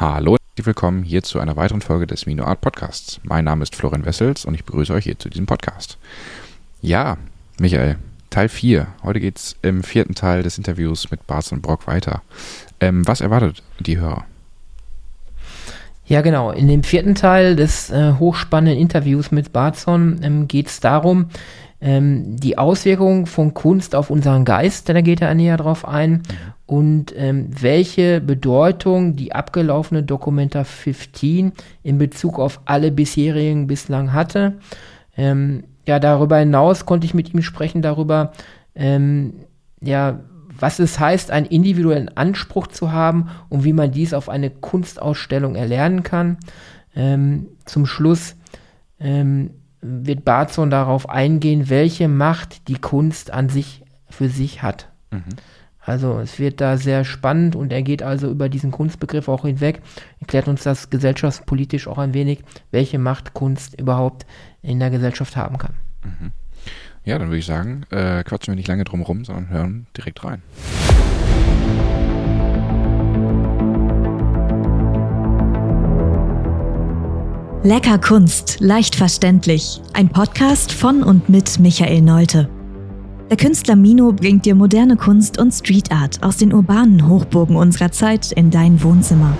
Hallo und willkommen hier zu einer weiteren Folge des Mino Art Podcasts. Mein Name ist Florian Wessels und ich begrüße euch hier zu diesem Podcast. Ja, Michael, Teil 4. Heute geht es im vierten Teil des Interviews mit Barz und Brock weiter. Ähm, was erwartet die Hörer? Ja, genau. In dem vierten Teil des äh, hochspannenden Interviews mit Barzon ähm, geht es darum, ähm, die Auswirkungen von Kunst auf unseren Geist, denn da geht er näher drauf ein, mhm. und ähm, welche Bedeutung die abgelaufene Documenta 15 in Bezug auf alle bisherigen bislang hatte. Ähm, ja, darüber hinaus konnte ich mit ihm sprechen darüber, ähm, ja, was es heißt, einen individuellen Anspruch zu haben und wie man dies auf eine Kunstausstellung erlernen kann. Ähm, zum Schluss ähm, wird Barzon darauf eingehen, welche Macht die Kunst an sich für sich hat. Mhm. Also es wird da sehr spannend und er geht also über diesen Kunstbegriff auch hinweg, erklärt uns das gesellschaftspolitisch auch ein wenig, welche Macht Kunst überhaupt in der Gesellschaft haben kann. Mhm. Ja, dann würde ich sagen, äh, quatschen wir nicht lange drum rum, sondern hören direkt rein. Lecker Kunst, leicht verständlich. Ein Podcast von und mit Michael Neute. Der Künstler Mino bringt dir moderne Kunst und Street Art aus den urbanen Hochburgen unserer Zeit in dein Wohnzimmer.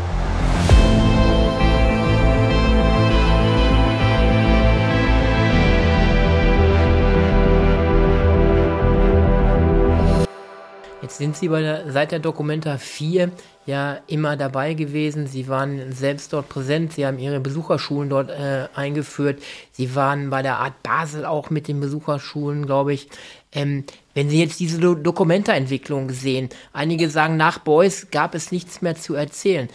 Sind Sie bei der, seit der Documenta 4 ja immer dabei gewesen. Sie waren selbst dort präsent. Sie haben Ihre Besucherschulen dort äh, eingeführt. Sie waren bei der Art Basel auch mit den Besucherschulen, glaube ich. Ähm, wenn Sie jetzt diese Do Documenta-Entwicklung sehen, einige sagen, nach Beuys gab es nichts mehr zu erzählen.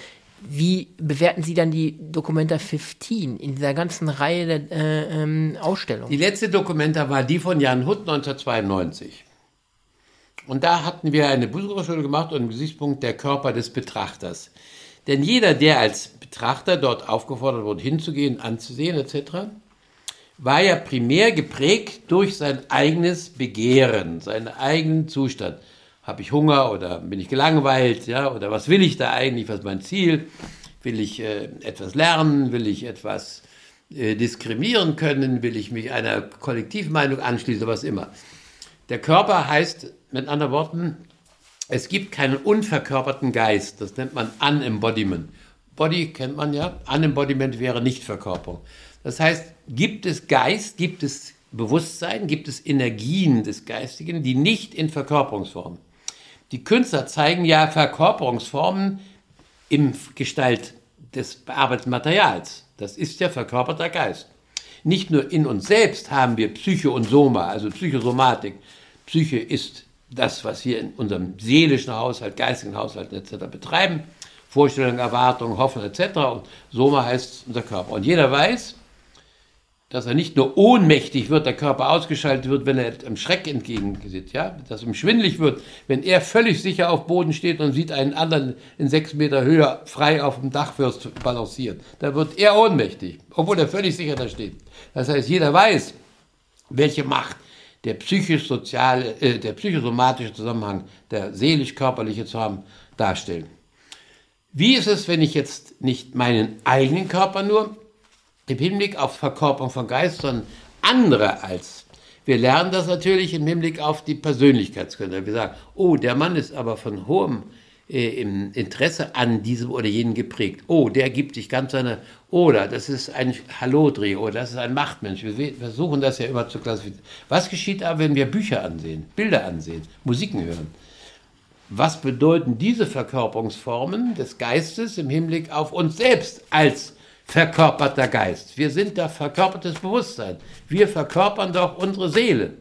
Wie bewerten Sie dann die Documenta 15 in dieser ganzen Reihe der äh, ähm, Ausstellungen? Die letzte Documenta war die von Jan Hutt 1992. Und da hatten wir eine Besucherschule gemacht und einen Gesichtspunkt der Körper des Betrachters. Denn jeder, der als Betrachter dort aufgefordert wurde, hinzugehen, anzusehen etc., war ja primär geprägt durch sein eigenes Begehren, seinen eigenen Zustand. Habe ich Hunger oder bin ich gelangweilt, ja, oder was will ich da eigentlich, was ist mein Ziel? Will ich äh, etwas lernen? Will ich etwas äh, diskriminieren können? Will ich mich einer Kollektivmeinung anschließen, was immer? Der Körper heißt mit anderen Worten, es gibt keinen unverkörperten Geist. Das nennt man Unembodiment. Body kennt man ja. Unembodiment wäre Nichtverkörperung. Das heißt, gibt es Geist, gibt es Bewusstsein, gibt es Energien des Geistigen, die nicht in Verkörperungsformen. Die Künstler zeigen ja Verkörperungsformen im Gestalt des bearbeiteten Materials. Das ist ja verkörperter Geist. Nicht nur in uns selbst haben wir Psyche und Soma, also Psychosomatik. Psyche ist das, was wir in unserem seelischen Haushalt, geistigen Haushalt etc. betreiben. Vorstellung, Erwartung, Hoffen etc. Und Soma heißt unser Körper. Und jeder weiß, dass er nicht nur ohnmächtig wird, der Körper ausgeschaltet wird, wenn er einem Schreck entgegengesetzt, ja, dass ihm schwindlig wird, wenn er völlig sicher auf Boden steht und sieht einen anderen in sechs Meter Höhe frei auf dem Dachfirst balancieren. Da wird er ohnmächtig, obwohl er völlig sicher da steht. Das heißt, jeder weiß, welche Macht der psychisch-soziale, äh, der psychosomatische Zusammenhang, der seelisch-körperliche Zusammenhang darstellen. Wie ist es, wenn ich jetzt nicht meinen eigenen Körper nur im Hinblick auf Verkörperung von Geist, sondern andere als? Wir lernen das natürlich im Hinblick auf die Persönlichkeitsgründe. Wir sagen, oh, der Mann ist aber von hohem äh, Interesse an diesem oder jenem geprägt. Oh, der gibt sich ganz seine, oder das ist ein Hallodri, oder das ist ein Machtmensch. Wir versuchen das ja immer zu klassifizieren. Was geschieht aber, wenn wir Bücher ansehen, Bilder ansehen, Musiken hören? Was bedeuten diese Verkörperungsformen des Geistes im Hinblick auf uns selbst als verkörperter Geist? Wir sind da verkörpertes Bewusstsein. Wir verkörpern doch unsere Seele.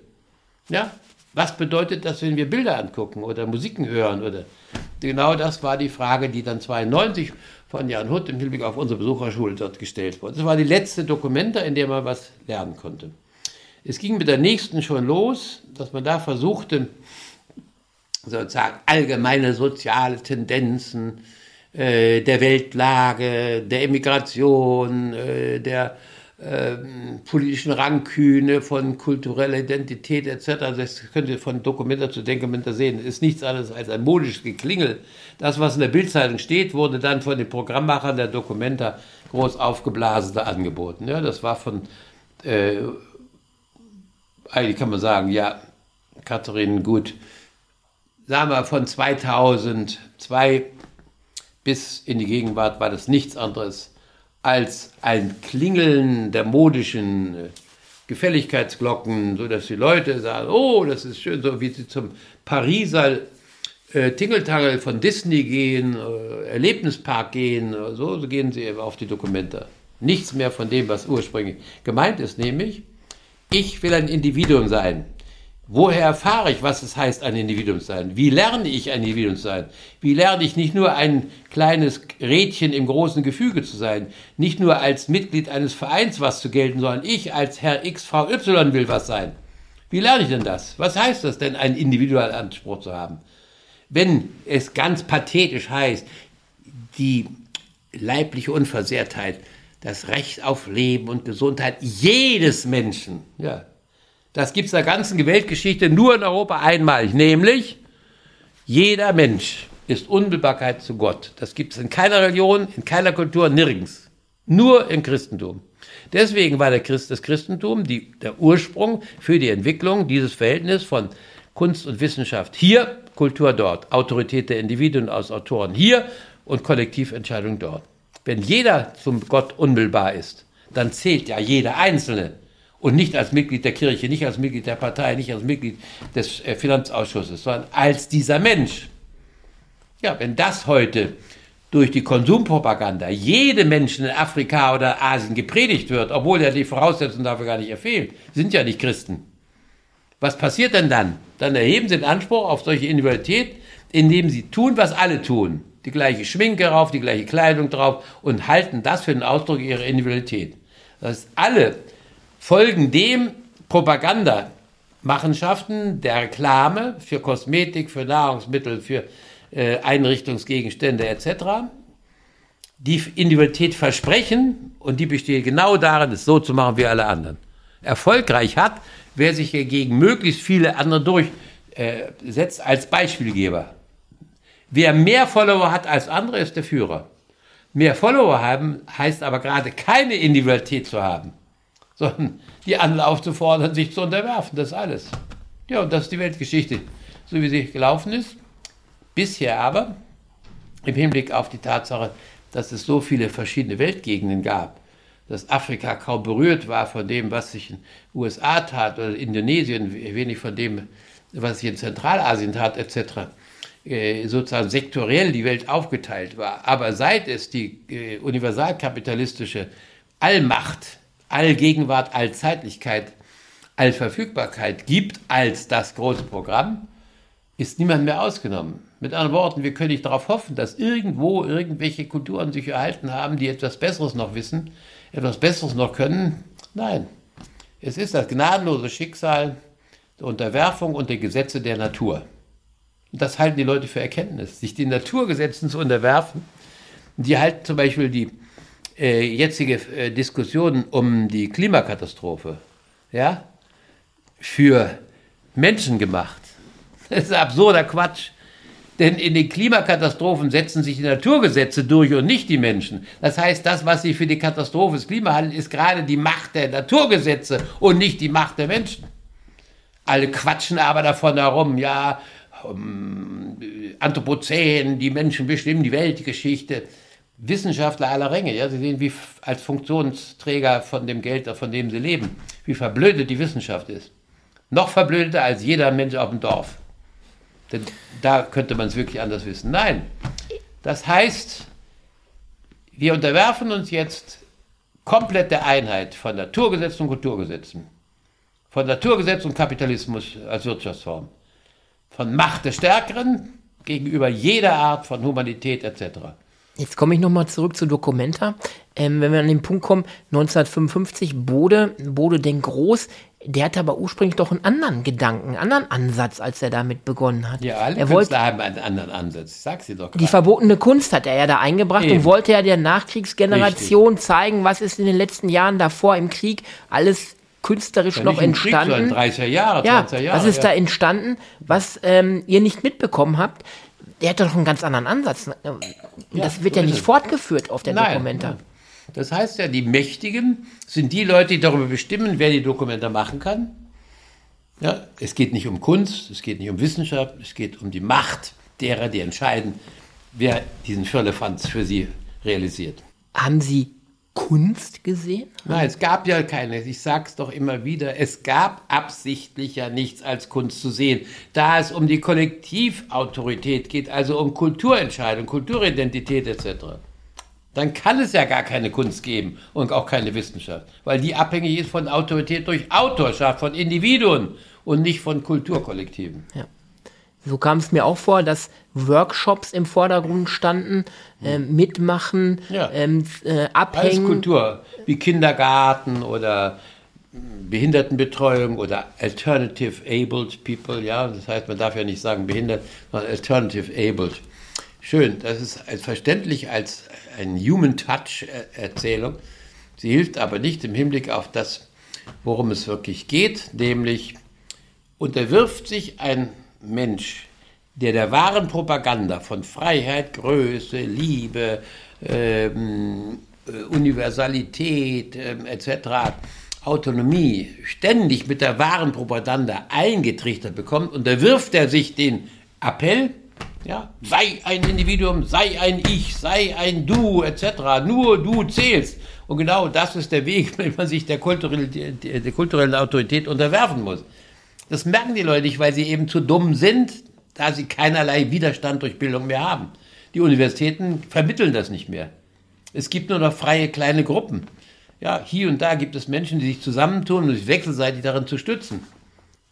Ja? Was bedeutet das, wenn wir Bilder angucken oder Musiken hören oder Genau das war die Frage, die dann 92 von Jan Hutt im Hinblick auf unsere Besucherschule dort gestellt wurde. Das war die letzte Dokumente, in der man was lernen konnte. Es ging mit der nächsten schon los, dass man da versuchte, sozusagen allgemeine soziale Tendenzen äh, der Weltlage, der Immigration, äh, der ähm, politischen Rangkühne, von kultureller Identität etc. Also das könnt ihr von Dokumenta zu Dokumenta sehen. Das ist nichts anderes als ein modisches Geklingel. Das, was in der Bildzeitung steht, wurde dann von den Programmmachern der Dokumenta groß aufgeblasen angeboten. Ja, das war von, äh, eigentlich kann man sagen, ja, Katharin, gut, sagen wir von 2002 bis in die Gegenwart war das nichts anderes als ein Klingeln der modischen äh, Gefälligkeitsglocken, so dass die Leute sagen, oh, das ist schön, so wie sie zum Pariser äh, Tingeltangel von Disney gehen, äh, Erlebnispark gehen, äh, so, so gehen sie auf die Dokumente. Nichts mehr von dem, was ursprünglich gemeint ist, nämlich, ich will ein Individuum sein. Woher erfahre ich, was es heißt, ein Individuum zu sein? Wie lerne ich, ein Individuum zu sein? Wie lerne ich nicht nur ein kleines Rädchen im großen Gefüge zu sein, nicht nur als Mitglied eines Vereins was zu gelten, sondern ich als Herr X, Frau Y will was sein? Wie lerne ich denn das? Was heißt das denn, einen individuellen Anspruch zu haben? Wenn es ganz pathetisch heißt, die leibliche Unversehrtheit, das Recht auf Leben und Gesundheit jedes Menschen, ja, das gibt es in der ganzen Weltgeschichte nur in Europa einmalig, nämlich jeder Mensch ist Unmittelbarkeit zu Gott. Das gibt es in keiner Religion, in keiner Kultur, nirgends. Nur im Christentum. Deswegen war der Christ, das Christentum die, der Ursprung für die Entwicklung dieses Verhältnisses von Kunst und Wissenschaft hier, Kultur dort, Autorität der Individuen aus Autoren hier und Kollektiventscheidung dort. Wenn jeder zum Gott unmittelbar ist, dann zählt ja jeder Einzelne und nicht als Mitglied der Kirche, nicht als Mitglied der Partei, nicht als Mitglied des äh, Finanzausschusses, sondern als dieser Mensch. Ja, wenn das heute durch die Konsumpropaganda jedem Menschen in Afrika oder Asien gepredigt wird, obwohl ja die Voraussetzungen dafür gar nicht erfehlen, sind ja nicht Christen. Was passiert denn dann? Dann erheben sie den Anspruch auf solche Individualität, indem sie tun, was alle tun. Die gleiche Schminke drauf, die gleiche Kleidung drauf und halten das für den Ausdruck ihrer Individualität. Das heißt, alle folgen dem Propagandamachenschaften der Reklame für Kosmetik, für Nahrungsmittel, für äh, Einrichtungsgegenstände etc., die Individualität versprechen und die besteht genau darin, es so zu machen wie alle anderen. Erfolgreich hat, wer sich gegen möglichst viele andere durchsetzt äh, als Beispielgeber. Wer mehr Follower hat als andere, ist der Führer. Mehr Follower haben heißt aber gerade keine Individualität zu haben sondern die anderen aufzufordern, sich zu unterwerfen. Das ist alles. Ja, und das ist die Weltgeschichte, so wie sie gelaufen ist. Bisher aber, im Hinblick auf die Tatsache, dass es so viele verschiedene Weltgegenden gab, dass Afrika kaum berührt war von dem, was sich in den USA tat, oder Indonesien wenig von dem, was sich in Zentralasien tat, etc., äh, sozusagen sektoriell die Welt aufgeteilt war. Aber seit es die äh, universalkapitalistische Allmacht Allgegenwart, Allzeitlichkeit, Allverfügbarkeit gibt als das große Programm, ist niemand mehr ausgenommen. Mit anderen Worten, wir können nicht darauf hoffen, dass irgendwo irgendwelche Kulturen sich erhalten haben, die etwas Besseres noch wissen, etwas Besseres noch können. Nein, es ist das gnadenlose Schicksal der Unterwerfung und der Gesetze der Natur. Und das halten die Leute für Erkenntnis, sich den Naturgesetzen zu unterwerfen. Die halten zum Beispiel die äh, jetzige äh, Diskussion um die Klimakatastrophe ja, für Menschen gemacht. Das ist absurder Quatsch. Denn in den Klimakatastrophen setzen sich die Naturgesetze durch und nicht die Menschen. Das heißt, das, was sie für die Katastrophe des Klimas halten, ist gerade die Macht der Naturgesetze und nicht die Macht der Menschen. Alle quatschen aber davon herum, ja, um, Anthropozän, die Menschen bestimmen die Weltgeschichte. Wissenschaftler aller Ränge, ja, sie sehen, wie als Funktionsträger von dem Geld, von dem sie leben, wie verblödet die Wissenschaft ist. Noch verblödeter als jeder Mensch auf dem Dorf. Denn da könnte man es wirklich anders wissen. Nein, das heißt, wir unterwerfen uns jetzt komplett der Einheit von Naturgesetzen und Kulturgesetzen, von Naturgesetz und Kapitalismus als Wirtschaftsform, von Macht des Stärkeren gegenüber jeder Art von Humanität etc. Jetzt komme ich nochmal zurück zu Documenta. Ähm, wenn wir an den Punkt kommen, 1955, Bode, Bode denkt groß. Der hatte aber ursprünglich doch einen anderen Gedanken, einen anderen Ansatz, als er damit begonnen hat. Ja, alle er Künstler wollte, haben einen anderen Ansatz. Ich sag's dir doch die gerade. verbotene Kunst hat er ja da eingebracht Eben. und wollte ja der Nachkriegsgeneration zeigen, was ist in den letzten Jahren davor im Krieg alles künstlerisch Ja, noch Krieg, entstanden. sondern 30er Jahre, ja, 20er Jahre. was ist ja. da entstanden, was ähm, ihr nicht mitbekommen habt? Der hat doch einen ganz anderen Ansatz. Und das wird so ja nicht es. fortgeführt auf der Nein, Dokumenta. Das heißt ja, die Mächtigen sind die Leute, die darüber bestimmen, wer die Dokumenta machen kann. Ja, es geht nicht um Kunst, es geht nicht um Wissenschaft, es geht um die Macht derer, die entscheiden, wer diesen Firlefanz für sie realisiert. Haben Sie Kunst gesehen? Nein, es gab ja keine, ich sag's doch immer wieder, es gab absichtlich ja nichts als Kunst zu sehen. Da es um die Kollektivautorität geht, also um Kulturentscheidung, Kulturidentität etc., dann kann es ja gar keine Kunst geben und auch keine Wissenschaft, weil die abhängig ist von Autorität durch Autorschaft, von Individuen und nicht von Kulturkollektiven. So kam es mir auch vor, dass Workshops im Vordergrund standen, ähm, mitmachen, Ja. ähm, äh, Alles abhängen. Kultur, wie Kindergarten oder Behindertenbetreuung oder Alternative Abled People, ja, das heißt, man darf ja nicht sagen behindert, sondern Alternative Abled. Schön, das ist als verständlich als ein Human Touch äh, Erzählung. Sie hilft aber nicht im Hinblick auf das, worum es wirklich geht, nämlich unterwirft sich ein Mensch, der der wahren Propaganda von Freiheit, Größe, Liebe, ähm, äh, Universalität ähm, etc., Autonomie ständig mit der wahren Propaganda eingetrichtert bekommt, unterwirft er sich den Appell, ja, sei ein Individuum, sei ein Ich, sei ein Du etc., nur du zählst. Und genau das ist der Weg, wenn man sich der kulturellen, der, der kulturellen Autorität unterwerfen muss. Das merken die Leute nicht, weil sie eben zu dumm sind, da sie keinerlei Widerstand durch Bildung mehr haben. Die Universitäten vermitteln das nicht mehr. Es gibt nur noch freie kleine Gruppen. Ja, hier und da gibt es Menschen, die sich zusammentun und sich wechselseitig darin zu stützen.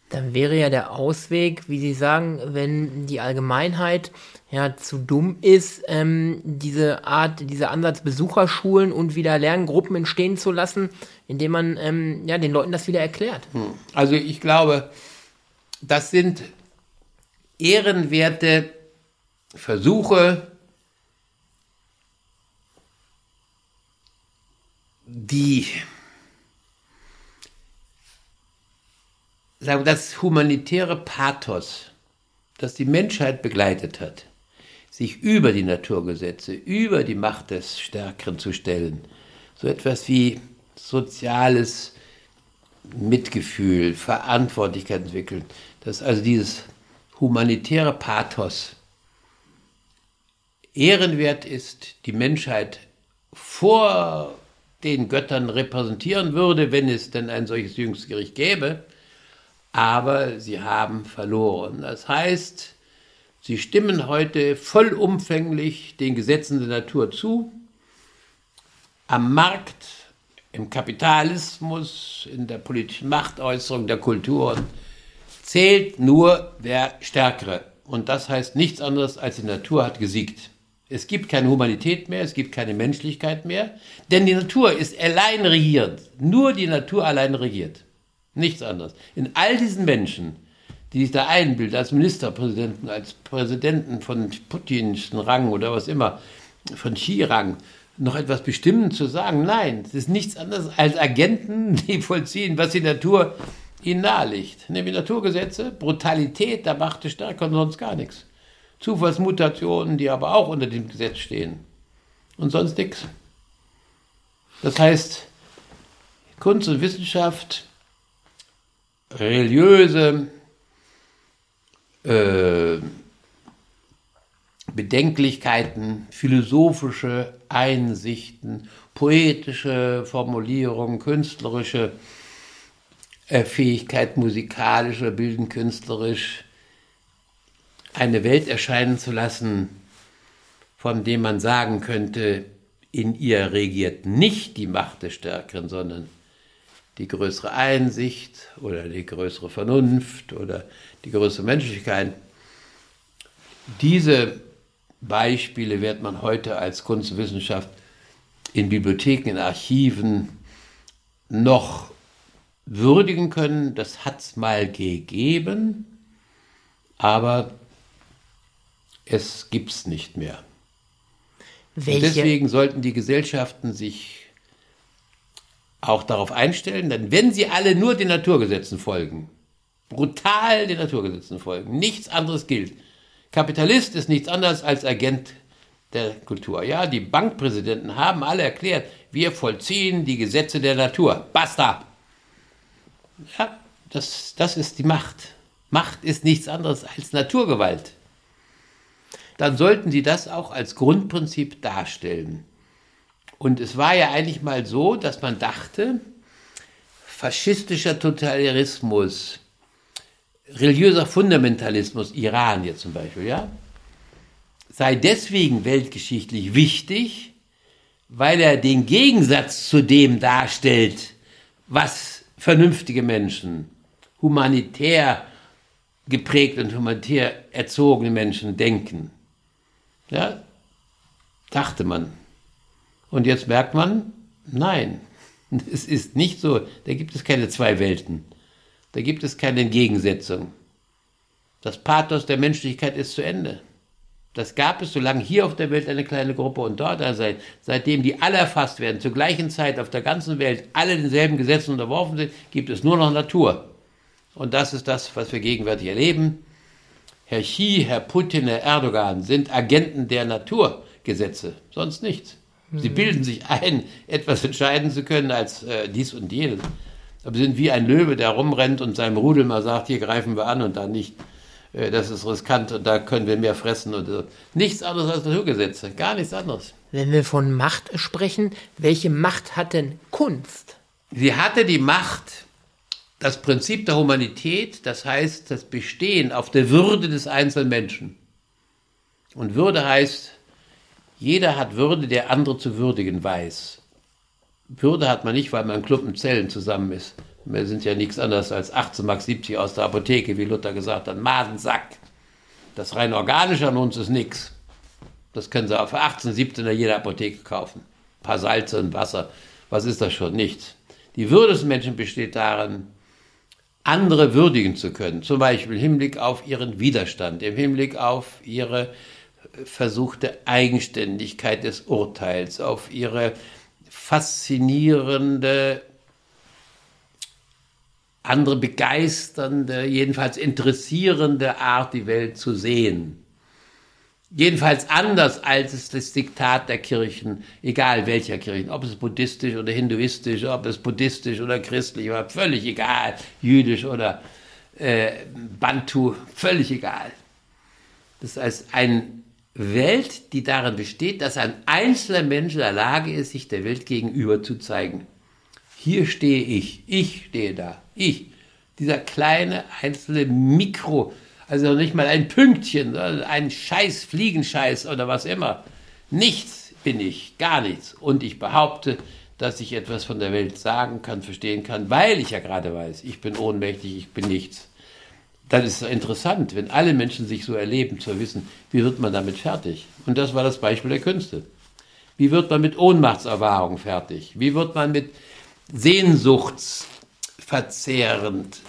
Dann wäre ja der Ausweg, wie Sie sagen, wenn die Allgemeinheit ja zu dumm ist, ähm, diese Art, dieser Ansatz Besucherschulen und wieder Lerngruppen entstehen zu lassen, indem man ähm, ja den Leuten das wieder erklärt. Also ich glaube, das sind ehrenwerte Versuche, die sagen das humanitäre Pathos, das die Menschheit begleitet hat, sich über die Naturgesetze, über die Macht des Stärkeren zu stellen, so etwas wie soziales Mitgefühl, Verantwortlichkeit entwickeln, dass also dieses humanitäre Pathos ehrenwert ist, die Menschheit vor den Göttern repräsentieren würde, wenn es denn ein solches Jüngstgericht gäbe, aber sie haben verloren. Das heißt, sie stimmen heute vollumfänglich den Gesetzen der Natur zu. Am Markt, im Kapitalismus, in der politischen Machtäußerung der Kulturen zählt nur der Stärkere. Und das heißt nichts anderes, als die Natur hat gesiegt. Es gibt keine Humanität mehr, es gibt keine Menschlichkeit mehr, denn die Natur ist allein regierend. Nur die Natur allein regiert. Nichts anderes. In all diesen Menschen, die sich da einbilden, als Ministerpräsidenten, als Präsidenten von Putins Rang oder was immer, von Xi-Rang, noch etwas bestimmend zu sagen. Nein, es ist nichts anderes als Agenten, die vollziehen, was die Natur ihnen nahelegt. Nämlich Naturgesetze, Brutalität der Macht des Stärkeren und sonst gar nichts. Zufallsmutationen, die aber auch unter dem Gesetz stehen. Und sonst nichts. Das heißt, Kunst und Wissenschaft, religiöse äh, Bedenklichkeiten, philosophische Einsichten, poetische Formulierungen, künstlerische Fähigkeit, musikalische, bilden künstlerisch, eine Welt erscheinen zu lassen, von dem man sagen könnte, in ihr regiert nicht die Macht des Stärkeren, sondern die größere Einsicht oder die größere Vernunft oder die größere Menschlichkeit. Diese Beispiele wird man heute als Kunstwissenschaft in Bibliotheken, in Archiven noch würdigen können. Das hat es mal gegeben, aber es gibt es nicht mehr. Deswegen sollten die Gesellschaften sich auch darauf einstellen, denn wenn sie alle nur den Naturgesetzen folgen, brutal den Naturgesetzen folgen, nichts anderes gilt. Kapitalist ist nichts anderes als Agent der Kultur. Ja, die Bankpräsidenten haben alle erklärt, wir vollziehen die Gesetze der Natur. Basta! Ja, das, das ist die Macht. Macht ist nichts anderes als Naturgewalt. Dann sollten sie das auch als Grundprinzip darstellen. Und es war ja eigentlich mal so, dass man dachte, faschistischer Totalitarismus, religiöser Fundamentalismus, Iran jetzt zum Beispiel, ja, sei deswegen weltgeschichtlich wichtig, weil er den Gegensatz zu dem darstellt, was vernünftige Menschen, humanitär geprägt und humanitär erzogene Menschen denken. Ja, dachte man. Und jetzt merkt man, nein, es ist nicht so, da gibt es keine zwei Welten, da gibt es keine Gegensetzung. Das Pathos der Menschlichkeit ist zu Ende. Das gab es, solange hier auf der Welt eine kleine Gruppe und dort seit, seitdem die alle erfasst werden, zur gleichen Zeit auf der ganzen Welt alle denselben Gesetzen unterworfen sind, gibt es nur noch Natur. Und das ist das, was wir gegenwärtig erleben. Herr Xi, Herr Putin, Herr Erdogan sind Agenten der Naturgesetze, sonst nichts. Sie mhm. bilden sich ein, etwas entscheiden zu können als äh, dies und jenes. Aber sie sind wie ein Löwe, der rumrennt und seinem Rudel mal sagt, hier greifen wir an und dann nicht. Äh, das ist riskant und da können wir mehr fressen. Und so. Nichts anderes als Naturgesetze, gar nichts anderes. Wenn wir von Macht sprechen, welche Macht hat denn Kunst? Sie hatte die Macht, das Prinzip der Humanität, das heißt das Bestehen auf der Würde des einzelnen Menschen. Und Würde heißt, jeder hat Würde, der andere zu würdigen weiß. Würde hat man nicht, weil man in Klumpen Zellen zusammen ist. Wir sind ja nichts anderes als 18 Mark 70 aus der Apotheke, wie Luther gesagt hat. Madensack. Das rein organische an uns ist nichts. Das können Sie auch für 18, 17 in jeder Apotheke kaufen. Ein paar Salze und Wasser. Was ist das schon? Nichts. Die Würde des Menschen besteht darin, andere würdigen zu können. Zum Beispiel im Hinblick auf ihren Widerstand, im Hinblick auf ihre versuchte Eigenständigkeit des Urteils, auf ihre faszinierende andere begeisternde, jedenfalls interessierende Art, die Welt zu sehen. Jedenfalls anders als es das Diktat der Kirchen, egal welcher Kirchen, ob es buddhistisch oder hinduistisch, ob es buddhistisch oder christlich war, völlig egal, jüdisch oder äh, Bantu, völlig egal. Das heißt, eine Welt, die darin besteht, dass ein einzelner Mensch in der Lage ist, sich der Welt gegenüber zu zeigen. Hier stehe ich, ich stehe da, ich. Dieser kleine einzelne Mikro, also nicht mal ein Pünktchen, sondern ein Scheiß, Fliegenscheiß oder was immer. Nichts bin ich, gar nichts. Und ich behaupte, dass ich etwas von der Welt sagen kann, verstehen kann, weil ich ja gerade weiß, ich bin ohnmächtig, ich bin nichts. Dann ist es interessant, wenn alle Menschen sich so erleben, zu wissen, wie wird man damit fertig? Und das war das Beispiel der Künste. Wie wird man mit Ohnmachtserfahrung fertig? Wie wird man mit sehnsuchtsverzehrend,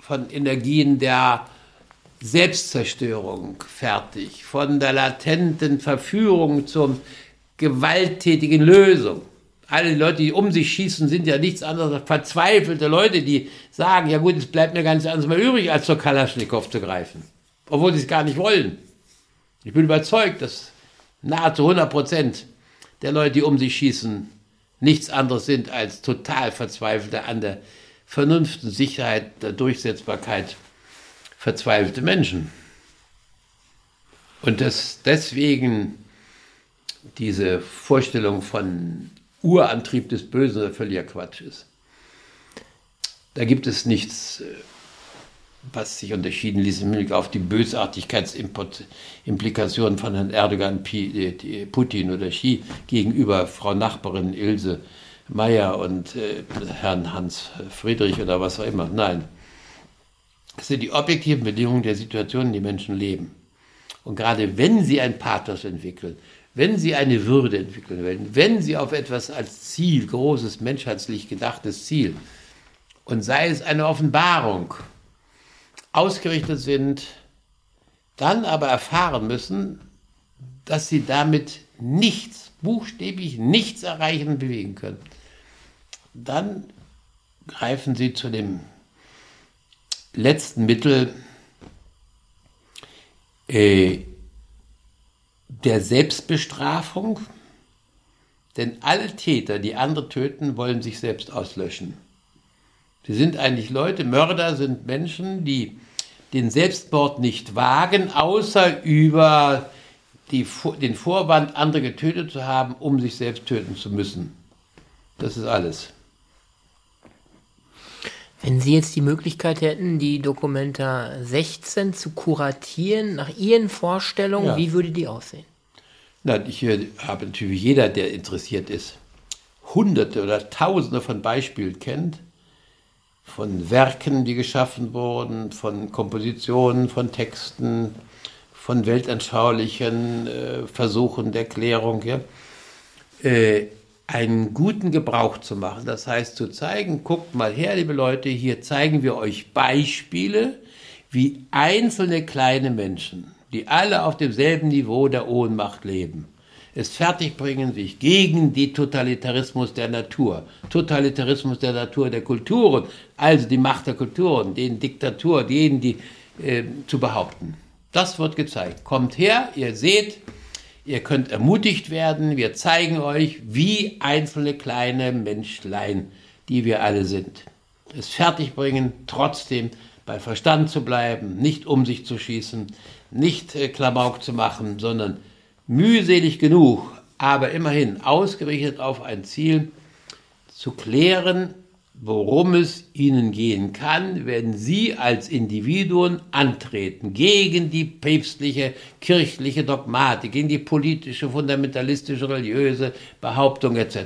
von Energien der Selbstzerstörung fertig, von der latenten Verführung zur gewalttätigen Lösung. Alle Leute, die um sich schießen, sind ja nichts anderes als verzweifelte Leute, die sagen, ja gut, es bleibt mir ganz anderes mehr übrig, als zur Kalaschnikow zu greifen. Obwohl sie es gar nicht wollen. Ich bin überzeugt, dass nahezu 100 Prozent der Leute, die um sich schießen, nichts anderes sind als total verzweifelte, an der Vernunft und Sicherheit, der Durchsetzbarkeit verzweifelte Menschen. Und dass deswegen diese Vorstellung von Urantrieb des Bösen völliger Quatsch ist. Da gibt es nichts, äh, was sich unterschieden ließ im Hinblick auf die Bösartigkeitsimplikationen von Herrn Erdogan, äh, Putin oder Xi gegenüber Frau Nachbarin Ilse Meyer und äh, Herrn Hans Friedrich oder was auch immer. Nein. Es sind die objektiven Bedingungen der Situation, in der Menschen leben. Und gerade wenn sie ein Pathos entwickeln, wenn sie eine Würde entwickeln wollen, wenn sie auf etwas als Ziel, großes menschheitlich gedachtes Ziel, und sei es eine Offenbarung, ausgerichtet sind, dann aber erfahren müssen, dass sie damit nichts, buchstäblich nichts erreichen und bewegen können, dann greifen sie zu dem letzten Mittel äh, der Selbstbestrafung, denn alle Täter, die andere töten, wollen sich selbst auslöschen. Sie sind eigentlich Leute, Mörder sind Menschen, die den Selbstmord nicht wagen, außer über die, den Vorwand, andere getötet zu haben, um sich selbst töten zu müssen. Das ist alles. Wenn Sie jetzt die Möglichkeit hätten, die Dokumenta 16 zu kuratieren, nach Ihren Vorstellungen, ja. wie würde die aussehen? Na, ich äh, habe natürlich jeder, der interessiert ist, hunderte oder tausende von Beispielen kennt, von Werken, die geschaffen wurden, von Kompositionen, von Texten, von weltanschaulichen äh, Versuchen der Klärung, ja, äh, einen guten Gebrauch zu machen. Das heißt zu zeigen, guckt mal her, liebe Leute, hier zeigen wir euch Beispiele, wie einzelne kleine Menschen, die alle auf demselben Niveau der Ohnmacht leben, es fertigbringen, sich gegen den Totalitarismus der Natur, Totalitarismus der Natur der Kulturen, also die Macht der Kulturen, den Diktatur, denen die äh, zu behaupten. Das wird gezeigt. Kommt her, ihr seht, ihr könnt ermutigt werden, wir zeigen euch, wie einzelne kleine Menschlein, die wir alle sind, es fertigbringen, trotzdem bei Verstand zu bleiben, nicht um sich zu schießen, nicht äh, Klamauk zu machen, sondern mühselig genug, aber immerhin ausgerichtet auf ein Ziel, zu klären, worum es ihnen gehen kann, wenn sie als Individuen antreten gegen die päpstliche kirchliche Dogmatik, gegen die politische, fundamentalistische, religiöse Behauptung etc.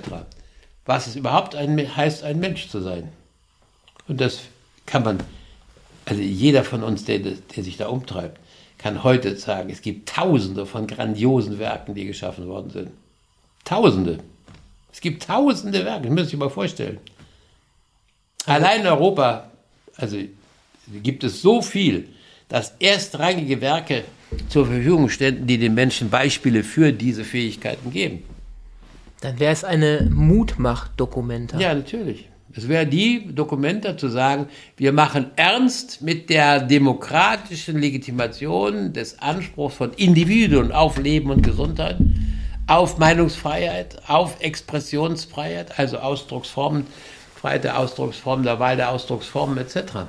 Was es überhaupt ein, heißt, ein Mensch zu sein. Und das kann man, also jeder von uns, der, der sich da umtreibt, kann heute sagen, es gibt Tausende von grandiosen Werken, die geschaffen worden sind. Tausende. Es gibt tausende Werke, das Sie sich mal vorstellen. Allein in Europa, also gibt es so viel, dass erstrangige Werke zur Verfügung ständen, die den Menschen Beispiele für diese Fähigkeiten geben. Dann wäre es eine Mutmachdokumentar. Ja, natürlich. Es wäre die Dokumenta zu sagen, wir machen ernst mit der demokratischen Legitimation des Anspruchs von Individuen auf Leben und Gesundheit, auf Meinungsfreiheit, auf Expressionsfreiheit, also Ausdrucksformen, Freiheit der Ausdrucksformen, der Wahl der Ausdrucksformen etc.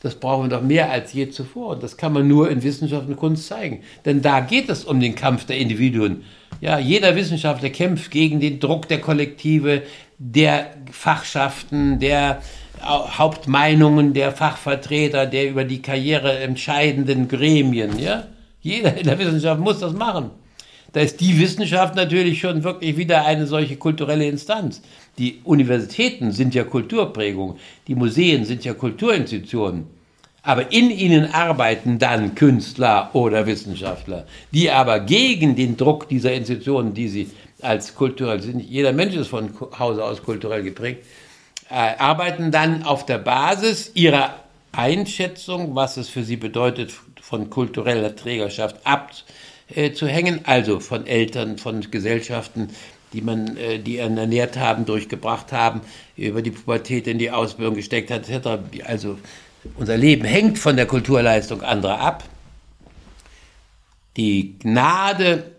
Das brauchen wir doch mehr als je zuvor. Und das kann man nur in Wissenschaft und Kunst zeigen. Denn da geht es um den Kampf der Individuen. Ja, jeder Wissenschaftler kämpft gegen den Druck der Kollektive, der Fachschaften, der Hauptmeinungen der Fachvertreter, der über die Karriere entscheidenden Gremien. Ja? Jeder in der Wissenschaft muss das machen. Da ist die Wissenschaft natürlich schon wirklich wieder eine solche kulturelle Instanz. Die Universitäten sind ja Kulturprägung, die Museen sind ja Kulturinstitutionen. Aber in ihnen arbeiten dann Künstler oder Wissenschaftler, die aber gegen den Druck dieser Institutionen, die sie als kulturell sind, jeder Mensch ist von Hause aus kulturell geprägt, äh, arbeiten dann auf der Basis ihrer Einschätzung, was es für sie bedeutet, von kultureller Trägerschaft abzuhängen, also von Eltern, von Gesellschaften, die man, äh, die ernährt haben, durchgebracht haben, über die Pubertät in die Ausbildung gesteckt hat, etc. Also unser Leben hängt von der Kulturleistung anderer ab. Die Gnade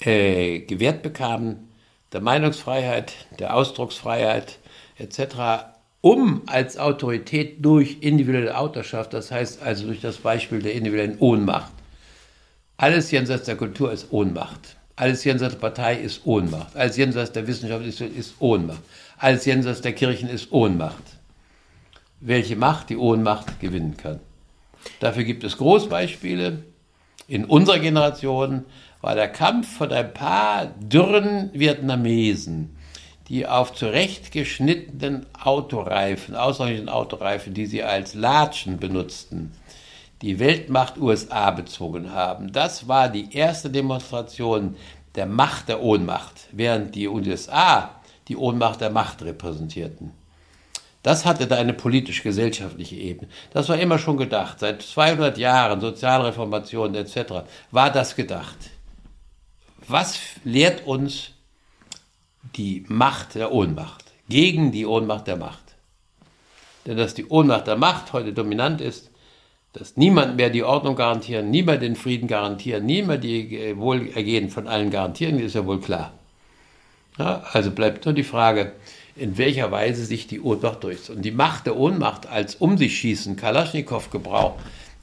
äh, gewährt bekamen, der Meinungsfreiheit, der Ausdrucksfreiheit etc., um als Autorität durch individuelle Autorschaft, das heißt also durch das Beispiel der individuellen Ohnmacht. Alles jenseits der Kultur ist Ohnmacht. Alles jenseits der Partei ist Ohnmacht. Alles jenseits der Wissenschaft ist, ist Ohnmacht. Alles jenseits der Kirchen ist Ohnmacht. Welche Macht die Ohnmacht gewinnen kann. Dafür gibt es Großbeispiele in unserer Generation, war der Kampf von ein paar dürren Vietnamesen, die auf zurechtgeschnittenen Autoreifen, ausreichenden Autoreifen, die sie als Latschen benutzten, die Weltmacht USA bezogen haben. Das war die erste Demonstration der Macht der Ohnmacht, während die USA die Ohnmacht der Macht repräsentierten. Das hatte da eine politisch-gesellschaftliche Ebene. Das war immer schon gedacht. Seit 200 Jahren, Sozialreformation etc., war das gedacht. Was lehrt uns die Macht der Ohnmacht gegen die Ohnmacht der Macht? Denn dass die Ohnmacht der Macht heute dominant ist, dass niemand mehr die Ordnung garantieren, niemand den Frieden garantieren, niemand die Wohlergehen von allen garantieren, ist ja wohl klar. Ja, also bleibt nur die Frage, in welcher Weise sich die Ohnmacht durchsetzt. Und die Macht der Ohnmacht als Um sich schießen, Kalaschnikow-Gebrauch,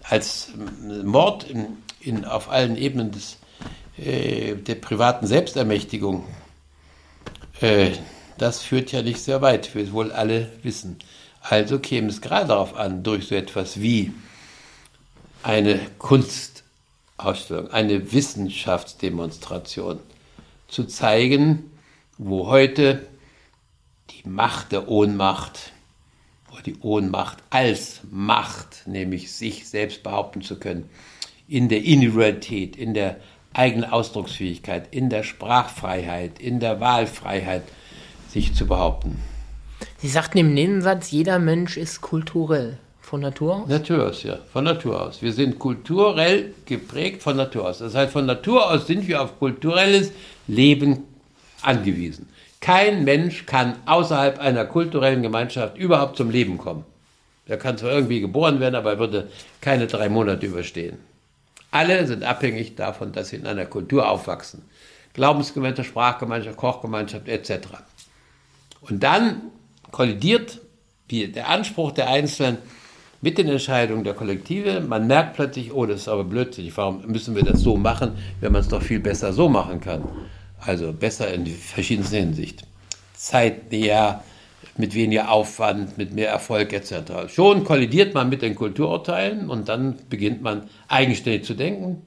als äh, Mord in, in, auf allen Ebenen des, äh, der privaten Selbstermächtigung, äh, das führt ja nicht sehr weit, wie es wohl alle wissen. Also käme es gerade darauf an, durch so etwas wie eine Kunstausstellung, eine Wissenschaftsdemonstration zu zeigen, wo heute die Macht der Ohnmacht oder die Ohnmacht als Macht, nämlich sich selbst behaupten zu können, in der Individualität, in der eigenen Ausdrucksfähigkeit, in der Sprachfreiheit, in der Wahlfreiheit sich zu behaupten. Sie sagten im Nebensatz, jeder Mensch ist kulturell. Von Natur aus? Natur aus, ja. Von Natur aus. Wir sind kulturell geprägt von Natur aus. Das heißt, von Natur aus sind wir auf kulturelles Leben angewiesen. Kein Mensch kann außerhalb einer kulturellen Gemeinschaft überhaupt zum Leben kommen. Er kann zwar irgendwie geboren werden, aber er würde keine drei Monate überstehen. Alle sind abhängig davon, dass sie in einer Kultur aufwachsen. Glaubensgemeinschaft, Sprachgemeinschaft, Kochgemeinschaft etc. Und dann kollidiert der Anspruch der Einzelnen mit den Entscheidungen der Kollektive. Man merkt plötzlich, oh, das ist aber blödsinnig, warum müssen wir das so machen, wenn man es doch viel besser so machen kann. Also besser in verschiedensten Hinsicht. Zeitnäher, mit weniger Aufwand, mit mehr Erfolg etc. Schon kollidiert man mit den Kultururteilen und dann beginnt man eigenständig zu denken.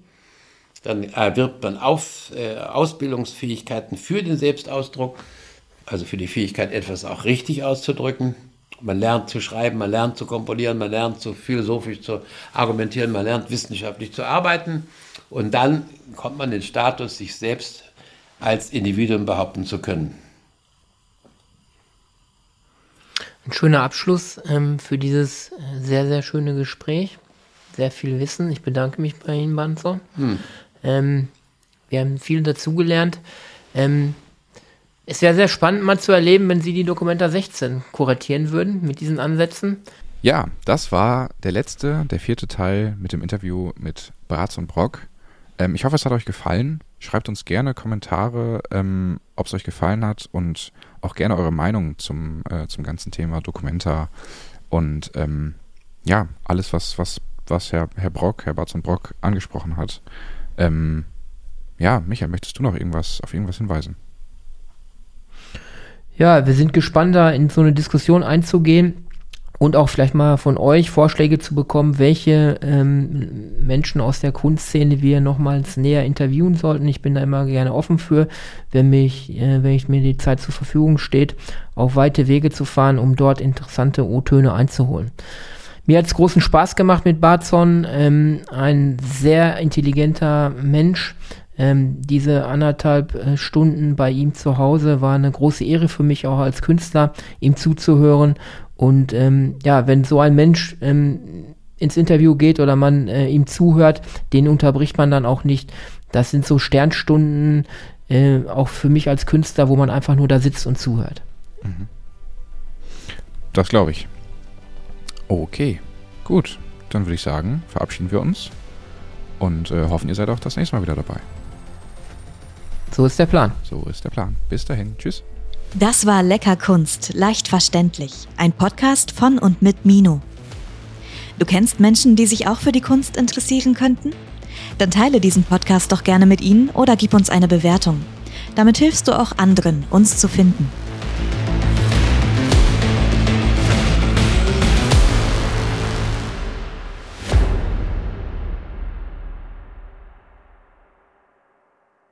Dann erwirbt man auf, äh, Ausbildungsfähigkeiten für den Selbstausdruck, also für die Fähigkeit, etwas auch richtig auszudrücken. Man lernt zu schreiben, man lernt zu komponieren, man lernt zu philosophisch zu argumentieren, man lernt wissenschaftlich zu arbeiten. Und dann kommt man in den Status, sich selbst als Individuum behaupten zu können. Ein schöner Abschluss ähm, für dieses äh, sehr, sehr schöne Gespräch. Sehr viel Wissen. Ich bedanke mich bei Ihnen, Banzer. Hm. Ähm, wir haben viel dazugelernt. Ähm, es wäre sehr spannend mal zu erleben, wenn Sie die Dokumenta 16 kuratieren würden mit diesen Ansätzen. Ja, das war der letzte, der vierte Teil mit dem Interview mit Bratz und Brock. Ähm, ich hoffe, es hat euch gefallen. Schreibt uns gerne Kommentare, ähm, ob es euch gefallen hat und auch gerne eure Meinung zum, äh, zum ganzen Thema Dokumenta und ähm, ja, alles, was, was, was Herr, Herr Brock, Herr Barz und Brock angesprochen hat. Ähm, ja, Michael, möchtest du noch irgendwas auf irgendwas hinweisen? Ja, wir sind gespannt, da in so eine Diskussion einzugehen und auch vielleicht mal von euch Vorschläge zu bekommen, welche ähm, Menschen aus der Kunstszene wir nochmals näher interviewen sollten. Ich bin da immer gerne offen für, wenn mich, äh, wenn ich mir die Zeit zur Verfügung steht, auf weite Wege zu fahren, um dort interessante O-Töne einzuholen. Mir hat es großen Spaß gemacht mit Barzon, ähm, ein sehr intelligenter Mensch. Ähm, diese anderthalb äh, Stunden bei ihm zu Hause war eine große Ehre für mich auch als Künstler, ihm zuzuhören und ähm, ja, wenn so ein Mensch ähm, ins Interview geht oder man äh, ihm zuhört, den unterbricht man dann auch nicht. Das sind so Sternstunden, äh, auch für mich als Künstler, wo man einfach nur da sitzt und zuhört. Mhm. Das glaube ich. Okay, gut. Dann würde ich sagen, verabschieden wir uns und äh, hoffen, ihr seid auch das nächste Mal wieder dabei. So ist der Plan. So ist der Plan. Bis dahin. Tschüss. Das war Lecker Kunst, leicht verständlich. Ein Podcast von und mit Mino. Du kennst Menschen, die sich auch für die Kunst interessieren könnten? Dann teile diesen Podcast doch gerne mit ihnen oder gib uns eine Bewertung. Damit hilfst du auch anderen, uns zu finden.